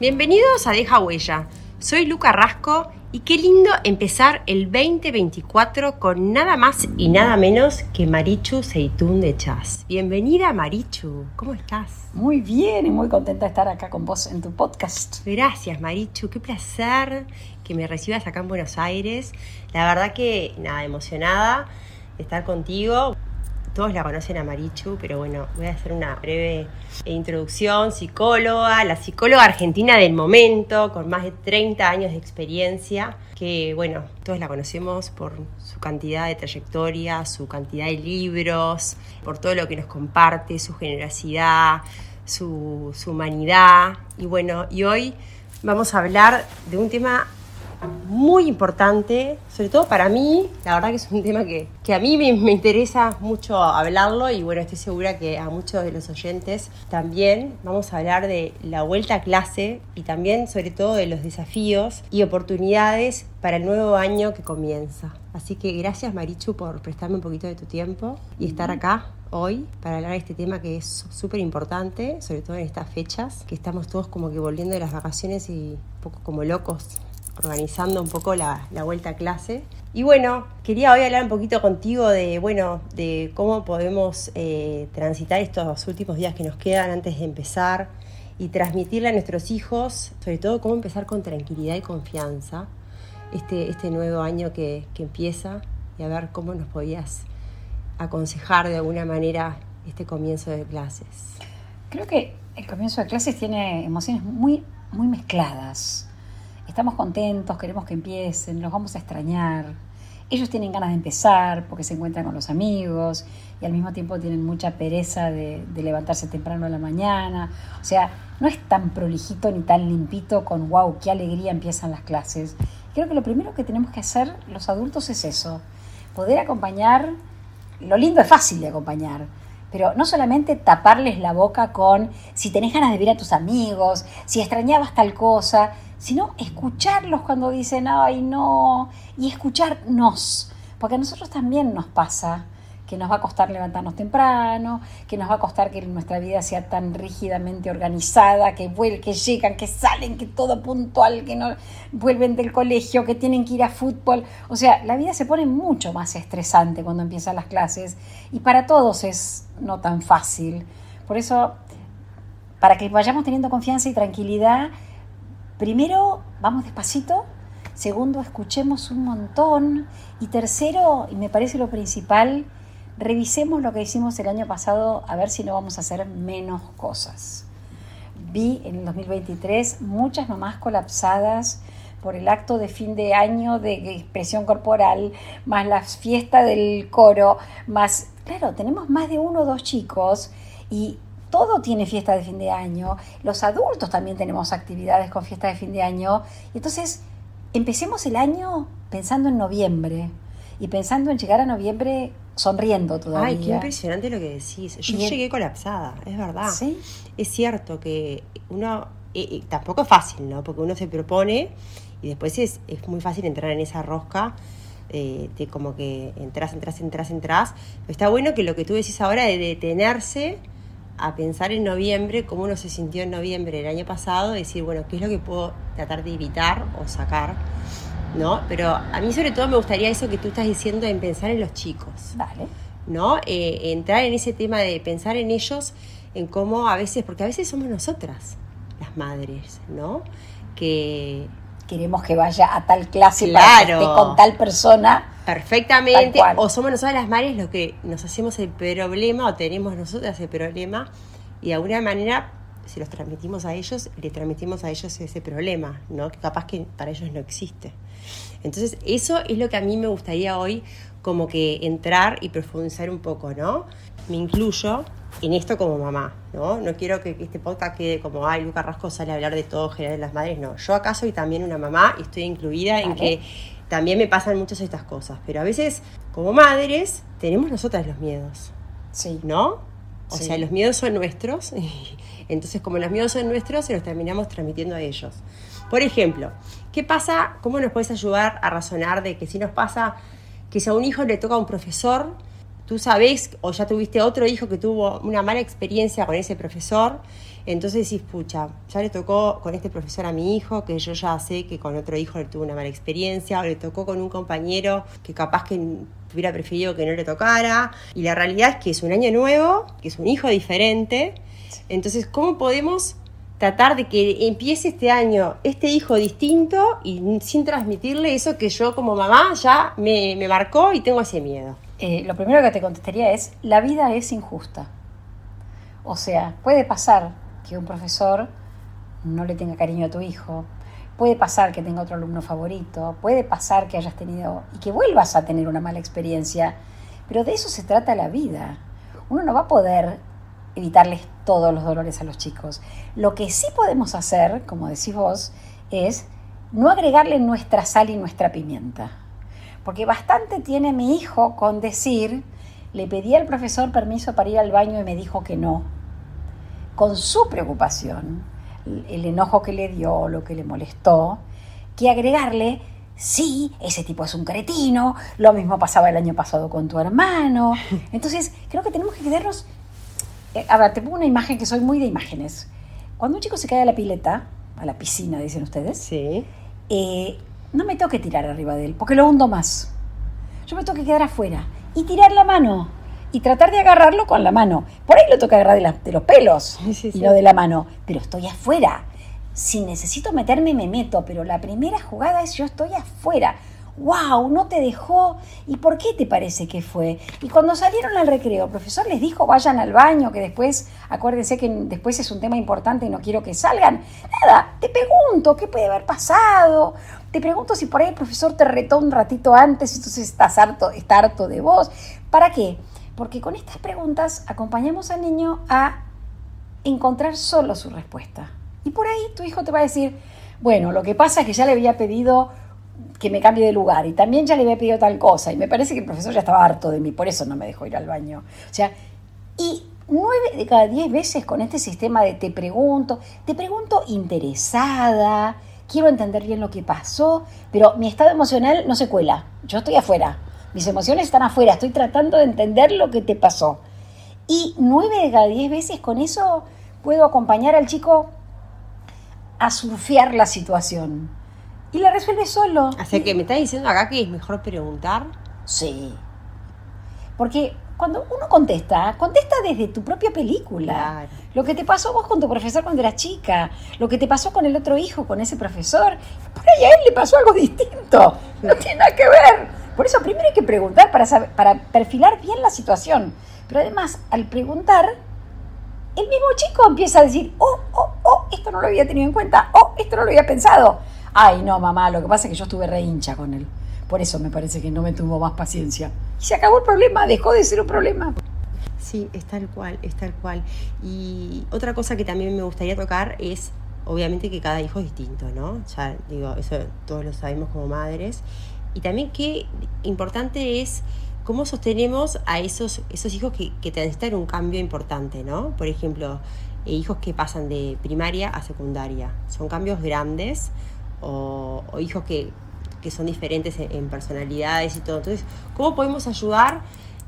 Bienvenidos a Deja Huella. Soy Luca Rasco y qué lindo empezar el 2024 con nada más y nada menos que Marichu Seitún de Chas. Bienvenida Marichu, ¿cómo estás? Muy bien y muy contenta de estar acá con vos en tu podcast. Gracias Marichu, qué placer que me recibas acá en Buenos Aires. La verdad que nada, emocionada de estar contigo. Todos la conocen a Marichu, pero bueno, voy a hacer una breve introducción. Psicóloga, la psicóloga argentina del momento, con más de 30 años de experiencia, que bueno, todos la conocemos por su cantidad de trayectoria, su cantidad de libros, por todo lo que nos comparte, su generosidad, su, su humanidad. Y bueno, y hoy vamos a hablar de un tema muy importante, sobre todo para mí, la verdad que es un tema que, que a mí me, me, interesa mucho hablarlo y bueno, estoy segura que a muchos de los oyentes también. Vamos a hablar de la vuelta a clase y también sobre todo de los desafíos y oportunidades para el nuevo año que comienza. Así que gracias Marichu por prestarme un poquito de tu tiempo y estar acá hoy para hablar de este tema que es súper importante, sobre todo en estas fechas, que estamos todos como que volviendo de las vacaciones y un poco como locos organizando un poco la, la, vuelta a clase. Y bueno, quería hoy hablar un poquito contigo de, bueno, de cómo podemos eh, transitar estos últimos días que nos quedan antes de empezar y transmitirle a nuestros hijos, sobre todo cómo empezar con tranquilidad y confianza este, este nuevo año que, que empieza y a ver cómo nos podías aconsejar de alguna manera este comienzo de clases. Creo que el comienzo de clases tiene emociones muy, muy mezcladas estamos contentos, queremos que empiecen, los vamos a extrañar. Ellos tienen ganas de empezar porque se encuentran con los amigos y al mismo tiempo tienen mucha pereza de, levantarse temprano a la mañana. O sea, no es tan prolijito ni tan limpito con wow, qué alegría empiezan las clases. Creo que lo primero que tenemos que hacer los adultos es eso, poder acompañar. Lo lindo es fácil de acompañar, pero no solamente taparles la boca con si tenés ganas de ver a tus amigos, si extrañabas tal cosa, sino escucharlos cuando dicen, ay, no, y escucharnos, porque a nosotros también nos pasa que nos va a costar levantarnos temprano, que nos va a costar que nuestra vida sea tan rígidamente organizada, que, vuelven, que llegan, que salen, que todo puntual, que no vuelven del colegio, que tienen que ir a fútbol. O sea, la vida se pone mucho más estresante cuando empiezan las clases y para todos es no tan fácil. Por eso, para que vayamos teniendo confianza y tranquilidad, Primero, vamos despacito. Segundo, escuchemos un montón. Y tercero, y me parece lo principal, revisemos lo que hicimos el año pasado a ver si no vamos a hacer menos cosas. Vi en el 2023 muchas mamás colapsadas por el acto de fin de año de expresión corporal, más la fiesta del coro, más, claro, tenemos más de uno o dos chicos y todo tiene fiesta de fin de año, los adultos también tenemos actividades con fiesta de fin de año. Entonces, empecemos el año pensando en noviembre y pensando en llegar a noviembre sonriendo todavía. Ay, qué impresionante lo que decís. Yo llegué colapsada, es verdad. ¿Sí? Es cierto que uno, eh, eh, tampoco es fácil, ¿no? Porque uno se propone y después es, es muy fácil entrar en esa rosca. Eh, de como que entras, entras, entras, entras. Pero está bueno que lo que tú decís ahora de detenerse a pensar en noviembre, cómo uno se sintió en noviembre el año pasado, decir, bueno, ¿qué es lo que puedo tratar de evitar o sacar? ¿No? Pero a mí sobre todo me gustaría eso que tú estás diciendo en pensar en los chicos. Vale. ¿No? Eh, entrar en ese tema de pensar en ellos, en cómo a veces, porque a veces somos nosotras, las madres, ¿no? Que queremos que vaya a tal clase claro. para que esté con tal persona. Perfectamente. O somos nosotras las madres los que nos hacemos el problema o tenemos nosotras el problema y de alguna manera si los transmitimos a ellos, le transmitimos a ellos ese problema, ¿no? Que capaz que para ellos no existe. Entonces, eso es lo que a mí me gustaría hoy como que entrar y profundizar un poco, ¿no? Me incluyo en esto como mamá, ¿no? No quiero que este podcast quede como, ay, Luca Rasco sale a hablar de todo general de las madres, no. Yo acá soy también una mamá y estoy incluida vale. en que también me pasan muchas estas cosas, pero a veces como madres tenemos nosotras los miedos, sí. ¿no? O sí. sea, los miedos son nuestros, entonces como los miedos son nuestros, se los terminamos transmitiendo a ellos. Por ejemplo, ¿qué pasa? ¿Cómo nos puedes ayudar a razonar de que si nos pasa que si a un hijo le toca a un profesor, tú sabes o ya tuviste otro hijo que tuvo una mala experiencia con ese profesor, entonces decís, pucha, ya le tocó con este profesor a mi hijo, que yo ya sé que con otro hijo le tuvo una mala experiencia, o le tocó con un compañero que capaz que hubiera preferido que no le tocara. Y la realidad es que es un año nuevo, que es un hijo diferente. Entonces, ¿cómo podemos tratar de que empiece este año este hijo distinto y sin transmitirle eso que yo como mamá ya me, marcó y tengo ese miedo? Eh, lo primero que te contestaría es, la vida es injusta. O sea, puede pasar que un profesor no le tenga cariño a tu hijo, puede pasar que tenga otro alumno favorito, puede pasar que hayas tenido y que vuelvas a tener una mala experiencia, pero de eso se trata la vida. Uno no va a poder evitarles todos los dolores a los chicos. Lo que sí podemos hacer, como decís vos, es no agregarle nuestra sal y nuestra pimienta. Porque bastante tiene mi hijo con decir, le pedí al profesor permiso para ir al baño y me dijo que no. Con su preocupación, el enojo que le dio, lo que le molestó, que agregarle, sí, ese tipo es un cretino, lo mismo pasaba el año pasado con tu hermano. Entonces, creo que tenemos que quedarnos eh, a ver, te pongo una imagen que soy muy de imágenes. Cuando un chico se cae a la pileta, a la piscina, dicen ustedes, sí. Eh, no me tengo que tirar arriba de él, porque lo hundo más. Yo me tengo que quedar afuera y tirar la mano y tratar de agarrarlo con la mano. Por ahí lo que agarrar de, los pelos y no de la mano, pero estoy afuera. Si necesito meterme, me meto, pero la primera jugada es yo estoy afuera wow, no te dejó. ¿Y por qué te parece que fue? Y cuando salieron al recreo, el profesor les dijo, vayan al baño, que después, acuérdense que después es un tema importante y no quiero que salgan. Nada, te pregunto, ¿qué puede haber pasado? Te pregunto si por ahí el profesor te retó un ratito antes, entonces estás harto, está harto de vos. ¿Para qué? Porque con estas preguntas acompañamos al niño a encontrar solo su respuesta. Y por ahí tu hijo te va a decir, bueno, lo que pasa es que ya le había pedido que me cambie de lugar. Y también ya le había pedido tal cosa. Y me parece que el profesor ya estaba harto de mí, por eso no me dejó ir al baño. O sea, y nueve de cada diez veces con este sistema de te pregunto, te pregunto interesada, quiero entender bien lo que pasó, pero mi estado emocional no se cuela, yo estoy afuera, mis emociones están afuera, estoy tratando de entender lo que te pasó. Y nueve de cada diez veces con eso puedo acompañar al chico a surfear la situación y la resuelve solo. Así que me estás diciendo acá que es mejor preguntar. Sí. Porque cuando uno contesta, contesta desde tu propia película. Lo que te pasó vos con tu profesor cuando eras chica, lo que te pasó con el otro hijo, con ese profesor, por ahí a él le pasó algo distinto. No tiene nada que ver. Por eso primero hay que preguntar para, saber, para perfilar bien la situación. Pero además, al preguntar, el mismo chico empieza a decir, oh, oh, oh, esto no lo había tenido en cuenta, oh, esto no lo había pensado. Ay, no, mamá, lo que pasa es que yo estuve re hincha con él. Por eso me parece que no me tuvo más paciencia. Y se acabó el problema, dejó de ser un problema. Sí, es tal cual, es tal cual. Y otra cosa que también me gustaría tocar es, obviamente, que cada hijo es distinto, ¿no? Ya digo, eso todos lo sabemos como madres. Y también qué importante es cómo sostenemos a esos, esos hijos que, que necesitan un cambio importante, ¿no? Por ejemplo, eh, hijos que pasan de primaria a secundaria. Son cambios grandes o, hijos que, son diferentes en, personalidades y todo. Entonces, ¿cómo podemos ayudar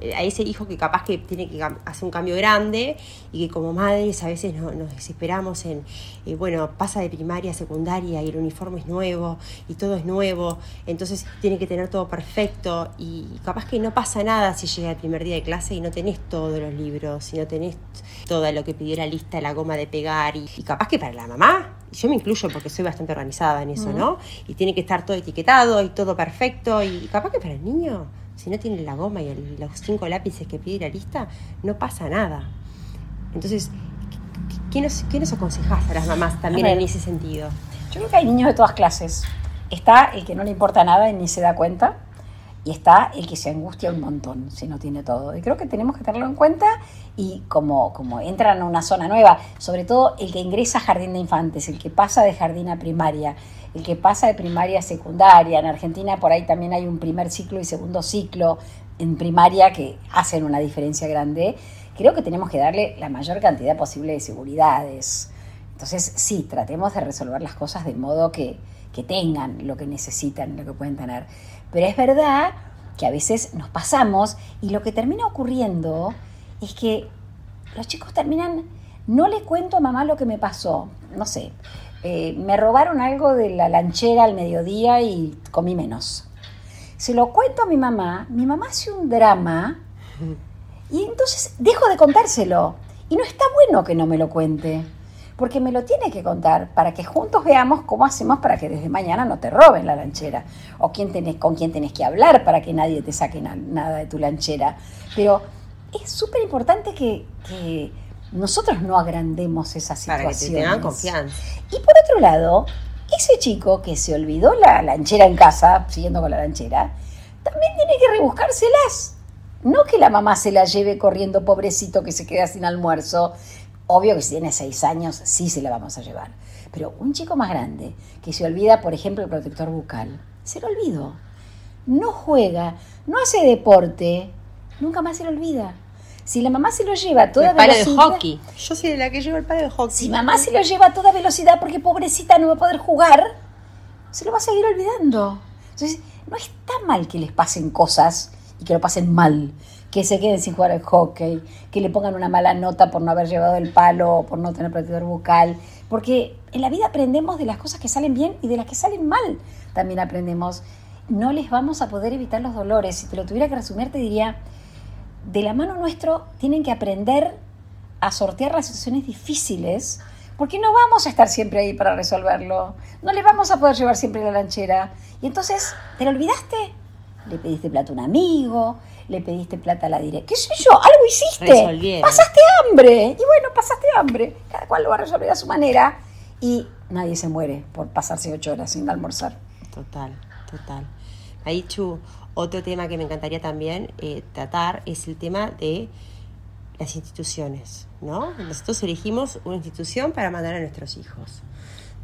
eh, a ese hijo que capaz que tiene que hacer un cambio grande y que como madres a veces nos desesperamos en, eh, bueno, pasa de primaria a secundaria y el uniforme es nuevo y todo es nuevo, entonces tiene que tener todo perfecto y capaz que no pasa nada si llega el primer día de clase y no tenés todos los libros y no tenés todo lo que pidió la lista, la goma de pegar y, capaz que para la mamá, yo me incluyo porque soy bastante organizada en eso, ¿no? Y tiene que estar todo etiquetado y todo perfecto y capaz que para el niño si no tiene la goma y los cinco lápices que pide la lista, no pasa nada. Entonces, ¿qué nos, qué nos aconsejás a las mamás también en ese sentido? Yo creo que hay niños de todas clases. Está el que no le importa nada y ni se da cuenta, y está el que se angustia un montón si no tiene todo. Y creo que tenemos que tenerlo en cuenta y como, como entran a una zona nueva, sobre todo el que ingresa a jardín de infantes, el que pasa de jardín a primaria, el que pasa de primaria a secundaria. En Argentina por ahí también hay un primer ciclo y segundo ciclo en primaria que hacen una diferencia grande. Creo que tenemos que darle la mayor cantidad posible de seguridades. Entonces, sí, tratemos de resolver las cosas de modo que, que tengan lo que necesitan, lo que pueden tener. Pero es verdad que a veces nos pasamos y lo que termina ocurriendo es que los chicos terminan, no le cuento a mamá lo que me pasó, no sé, eh, me robaron algo de la lanchera al mediodía y comí menos. Se lo cuento a mi mamá, mi mamá hace un drama y entonces dejo de contárselo. Y no está bueno que no me lo cuente, porque me lo tiene que contar para que juntos veamos cómo hacemos para que desde mañana no te roben la lanchera, o quién tenés, con quién tenés que hablar para que nadie te saque nada de tu lanchera. Pero es súper importante que, nosotros no agrandemos esa situación. Para que te tengan confianza. Y por otro lado, ese chico que se olvidó la lanchera en casa, siguiendo con la lanchera, también tiene que rebuscárselas. No que la mamá se la lleve corriendo, pobrecito, que se queda sin almuerzo. Obvio que si tiene seis años, sí se la vamos a llevar. Pero un chico más grande, que se olvida, por ejemplo, el protector bucal, se lo olvidó. No juega, no hace deporte, nunca más se lo olvida. Si la mamá se lo lleva a toda el velocidad. de hockey. Yo soy la que lleva el palo de hockey. Si mamá se lo lleva a toda velocidad porque pobrecita no va a poder jugar, se lo va a seguir olvidando. Entonces, no está mal que les pasen cosas y que lo pasen mal. Que se queden sin jugar al hockey, que le pongan una mala nota por no haber llevado el palo o por no tener protector bucal. Porque en la vida aprendemos de las cosas que salen bien y de las que salen mal. También aprendemos. No les vamos a poder evitar los dolores. Si te lo tuviera que resumir, te diría de la mano nuestro tienen que aprender a sortear las situaciones difíciles, porque no vamos a estar siempre ahí para resolverlo. No le vamos a poder llevar siempre la lanchera. Y entonces, ¿te lo olvidaste? Le pediste plata a un amigo, le pediste plata a la directa. ¿Qué sé yo? Algo hiciste. Pasaste hambre. Y bueno, pasaste hambre. Cada cual lo va a resolver a su manera. Y nadie se muere por pasarse ocho horas sin almorzar. Total, total. Ahí, Chu, otro tema que me encantaría también eh, tratar es el tema de las instituciones, ¿no? Nosotros elegimos una institución para mandar a nuestros hijos,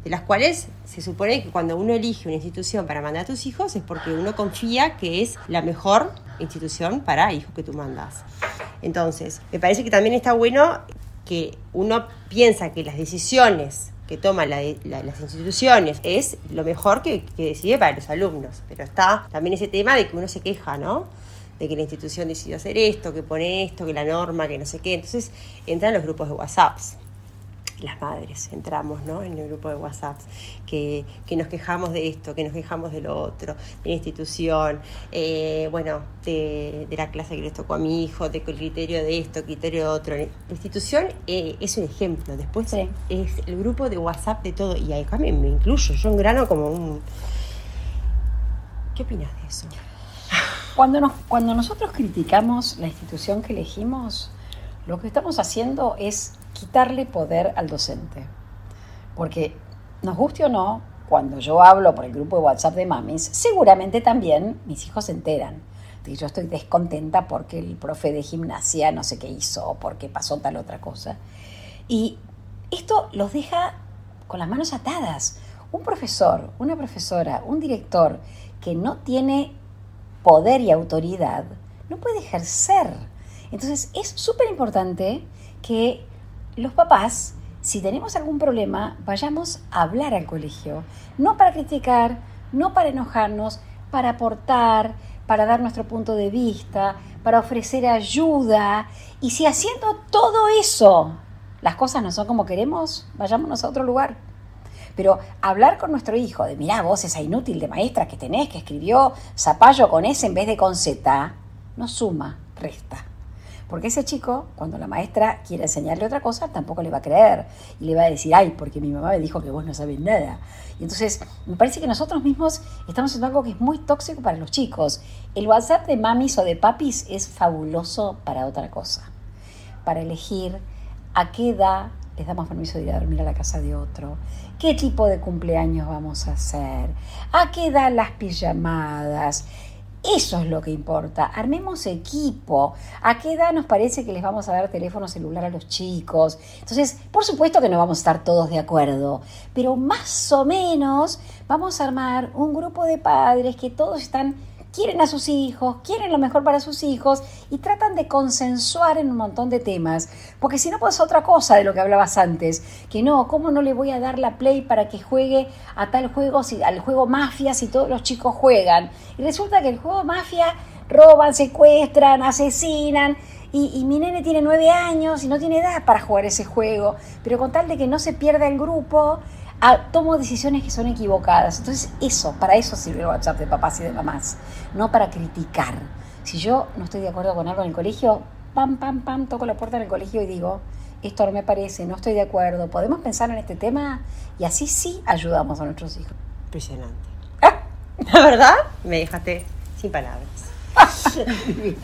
de las cuales se supone que cuando uno elige una institución para mandar a tus hijos es porque uno confía que es la mejor institución para hijos que tú mandas. Entonces, me parece que también está bueno que uno piensa que las decisiones que toman las instituciones es lo mejor que, decide para los alumnos. Pero está también ese tema de que uno se queja, ¿no? De que la institución decidió hacer esto, que pone esto, que la norma, que no sé qué. Entonces entran los grupos de WhatsApps las madres entramos ¿no? en el grupo de WhatsApp, que, nos quejamos de esto, que nos quejamos de lo otro, de la institución, eh, bueno, de, la clase que les tocó a mi hijo, de criterio de esto, criterio de otro. La institución eh, es un ejemplo, después es el grupo de WhatsApp de todo, y ahí también me incluyo, yo en grano como un... ¿Qué opinas de eso? Cuando, nos, cuando nosotros criticamos la institución que elegimos, lo que estamos haciendo es quitarle poder al docente. Porque, nos guste o no, cuando yo hablo por el grupo de WhatsApp de mamis, seguramente también mis hijos se enteran de que yo estoy descontenta porque el profe de gimnasia no sé qué hizo, o porque pasó tal otra cosa. Y esto los deja con las manos atadas. Un profesor, una profesora, un director que no tiene poder y autoridad, no puede ejercer. Entonces es súper importante que los papás, si tenemos algún problema, vayamos a hablar al colegio, no para criticar, no para enojarnos, para aportar, para dar nuestro punto de vista, para ofrecer ayuda. Y si haciendo todo eso las cosas no son como queremos, vayámonos a otro lugar. Pero hablar con nuestro hijo de, mirá, vos esa inútil de maestra que tenés, que escribió zapallo con S en vez de con Z, no suma, resta. Porque ese chico, cuando la maestra quiere enseñarle otra cosa, tampoco le va a creer. Y le va a decir, ay, porque mi mamá me dijo que vos no sabés nada. Y entonces, me parece que nosotros mismos estamos haciendo algo que es muy tóxico para los chicos. El WhatsApp de mamis o de papis es fabuloso para otra cosa. Para elegir a qué edad les damos permiso de ir a dormir a la casa de otro, qué tipo de cumpleaños vamos a hacer, a qué edad las pijamadas, eso es lo que importa. Armemos equipo. ¿A qué edad nos parece que les vamos a dar teléfono celular a los chicos? Entonces, por supuesto que no vamos a estar todos de acuerdo, pero más o menos vamos a armar un grupo de padres que todos están quieren a sus hijos, quieren lo mejor para sus hijos y tratan de consensuar en un montón de temas. Porque si no, pues otra cosa de lo que hablabas antes, que no, ¿cómo no le voy a dar la play para que juegue a tal juego, si, al juego mafia si todos los chicos juegan? Y resulta que el juego mafia roban, secuestran, asesinan. Y, mi nene tiene nueve años y no tiene edad para jugar ese juego. Pero con tal de que no se pierda el grupo, ah, tomo decisiones que son equivocadas. Entonces eso, para eso sirve el WhatsApp de papás y de mamás, no para criticar. Si yo no estoy de acuerdo con algo en el colegio, pam, pam, pam, toco la puerta en el colegio y digo, esto no me parece, no estoy de acuerdo, podemos pensar en este tema y así sí ayudamos a nuestros hijos. Impresionante. Ah. La verdad, me dejaste sin palabras.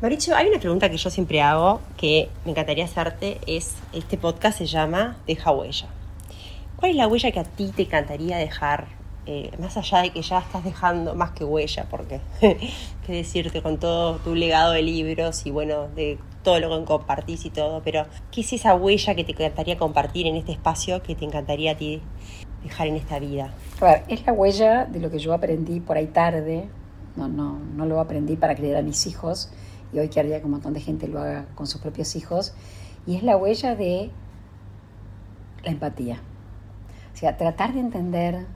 Mauricio, hay una pregunta que yo siempre hago que me encantaría hacerte, es, este podcast se llama Deja huella. ¿Cuál es la huella que a ti te encantaría dejar? Eh, más allá de que ya estás dejando más que huella, porque qué decirte con todo tu legado de libros y bueno, de todo lo que compartís y todo, pero ¿qué es esa huella que te encantaría compartir en este espacio que te encantaría a ti dejar en esta vida? A ver, es la huella de lo que yo aprendí por ahí tarde, no, no, no lo aprendí para creer a mis hijos, y hoy querría que un montón de gente lo haga con sus propios hijos, y es la huella de la empatía. O sea, tratar de entender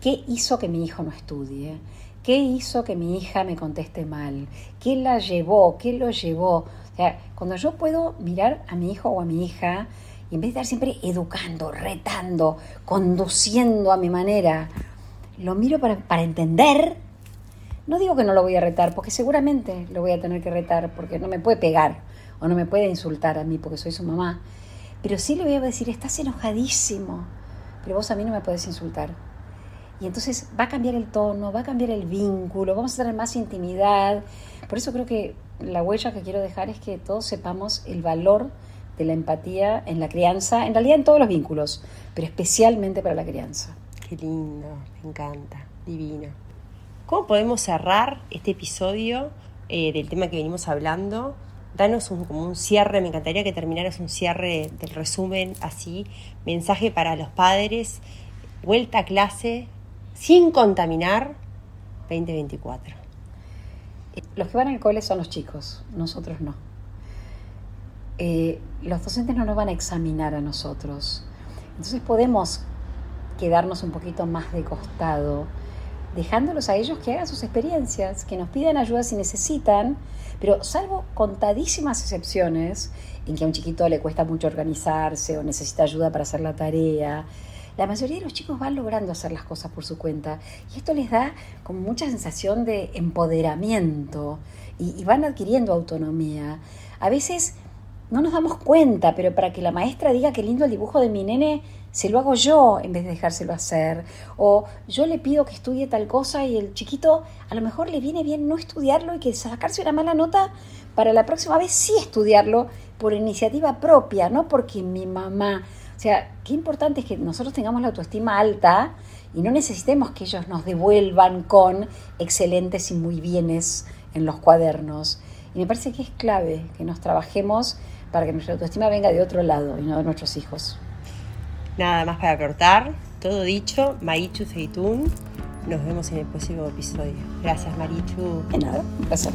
qué hizo que mi hijo no estudie, qué hizo que mi hija me conteste mal, qué la llevó, qué lo llevó. O sea, cuando yo puedo mirar a mi hijo o a mi hija, y en vez de estar siempre educando, retando, conduciendo a mi manera, lo miro para, entender no digo que no lo voy a retar, porque seguramente lo voy a tener que retar, porque no me puede pegar o no me puede insultar a mí porque soy su mamá. Pero sí le voy a decir, estás enojadísimo, pero vos a mí no me puedes insultar. Y entonces va a cambiar el tono, va a cambiar el vínculo, vamos a tener más intimidad. Por eso creo que la huella que quiero dejar es que todos sepamos el valor de la empatía en la crianza, en realidad en todos los vínculos, pero especialmente para la crianza. Qué lindo, me encanta, divino. ¿Cómo podemos cerrar este episodio eh, del tema que venimos hablando? Danos un, como un cierre, me encantaría que terminaras un cierre del resumen así, mensaje para los padres, vuelta a clase, sin contaminar 2024. Los que van al cole son los chicos, nosotros no. Eh, los docentes no nos van a examinar a nosotros. Entonces podemos quedarnos un poquito más de costado dejándolos a ellos que hagan sus experiencias, que nos pidan ayuda si necesitan, pero salvo contadísimas excepciones en que a un chiquito le cuesta mucho organizarse o necesita ayuda para hacer la tarea, la mayoría de los chicos van logrando hacer las cosas por su cuenta y esto les da como mucha sensación de empoderamiento y, y van adquiriendo autonomía. A veces no nos damos cuenta, pero para que la maestra diga qué lindo el dibujo de mi nene, se lo hago yo en vez de dejárselo hacer. O yo le pido que estudie tal cosa y el chiquito a lo mejor le viene bien no estudiarlo y que sacarse una mala nota para la próxima vez sí estudiarlo por iniciativa propia, no porque mi mamá. O sea, qué importante es que nosotros tengamos la autoestima alta y no necesitemos que ellos nos devuelvan con excelentes y muy bienes en los cuadernos. Y me parece que es clave que nos trabajemos para que nuestra autoestima venga de otro lado y no de nuestros hijos. Nada más para cortar, todo dicho, Marichu Zeitún. Nos vemos en el próximo episodio. Gracias, Marichu. De nada, un placer.